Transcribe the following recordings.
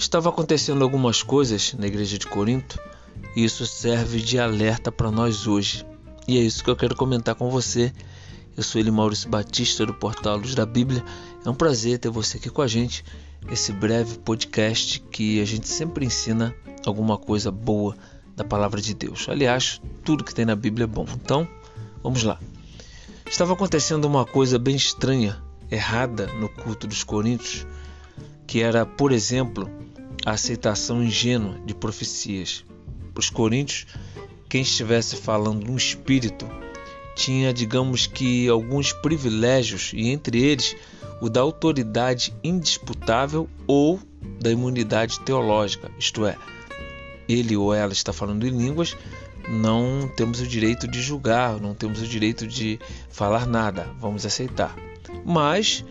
Estava acontecendo algumas coisas na igreja de Corinto e isso serve de alerta para nós hoje. E é isso que eu quero comentar com você. Eu sou ele Maurício Batista do Portal Luz da Bíblia. É um prazer ter você aqui com a gente. Esse breve podcast que a gente sempre ensina alguma coisa boa da palavra de Deus. Aliás, tudo que tem na Bíblia é bom. Então, vamos lá. Estava acontecendo uma coisa bem estranha, errada no culto dos coríntios, que era, por exemplo, a aceitação ingênua de profecias. Para os coríntios, quem estivesse falando no espírito tinha, digamos que, alguns privilégios, e entre eles o da autoridade indisputável ou da imunidade teológica, isto é, ele ou ela está falando em línguas, não temos o direito de julgar, não temos o direito de falar nada, vamos aceitar. Mas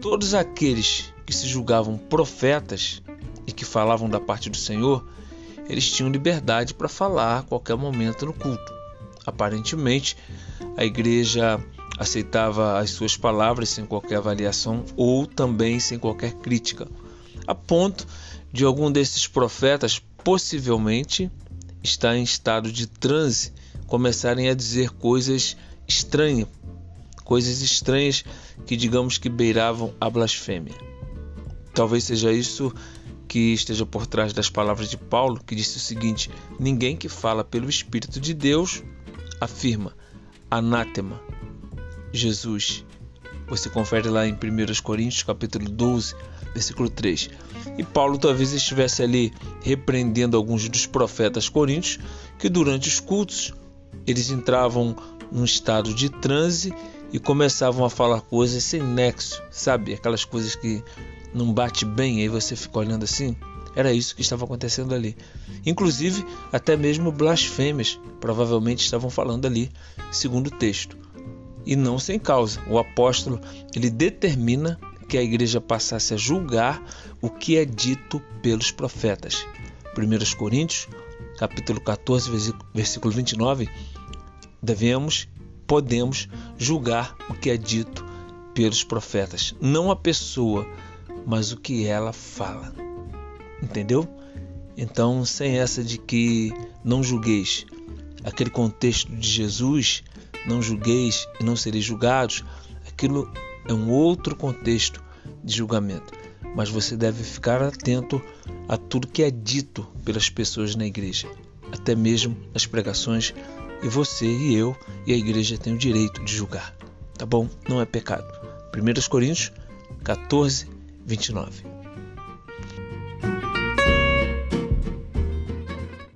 todos aqueles que se julgavam profetas e que falavam da parte do Senhor, eles tinham liberdade para falar a qualquer momento no culto. Aparentemente, a igreja aceitava as suas palavras sem qualquer avaliação ou também sem qualquer crítica, a ponto de algum desses profetas possivelmente estar em estado de transe começarem a dizer coisas estranhas, coisas estranhas que digamos que beiravam a blasfêmia. Talvez seja isso que esteja por trás das palavras de Paulo, que disse o seguinte: Ninguém que fala pelo Espírito de Deus afirma anátema, Jesus. Você confere lá em 1 Coríntios capítulo 12, versículo 3. E Paulo talvez estivesse ali repreendendo alguns dos profetas coríntios que durante os cultos eles entravam num estado de transe e começavam a falar coisas sem nexo, sabe? Aquelas coisas que não bate bem, aí você fica olhando assim. Era isso que estava acontecendo ali. Inclusive, até mesmo blasfêmias provavelmente estavam falando ali, segundo o texto. E não sem causa. O apóstolo, ele determina que a igreja passasse a julgar o que é dito pelos profetas. 1 Coríntios, capítulo 14, versículo 29, devemos, podemos julgar o que é dito pelos profetas, não a pessoa, mas o que ela fala. Entendeu? Então, sem essa de que não julgueis, aquele contexto de Jesus, não julgueis e não sereis julgados, aquilo é um outro contexto de julgamento. Mas você deve ficar atento a tudo que é dito pelas pessoas na igreja, até mesmo as pregações, e você e eu e a igreja têm o direito de julgar. Tá bom? Não é pecado. 1 Coríntios 14, 29.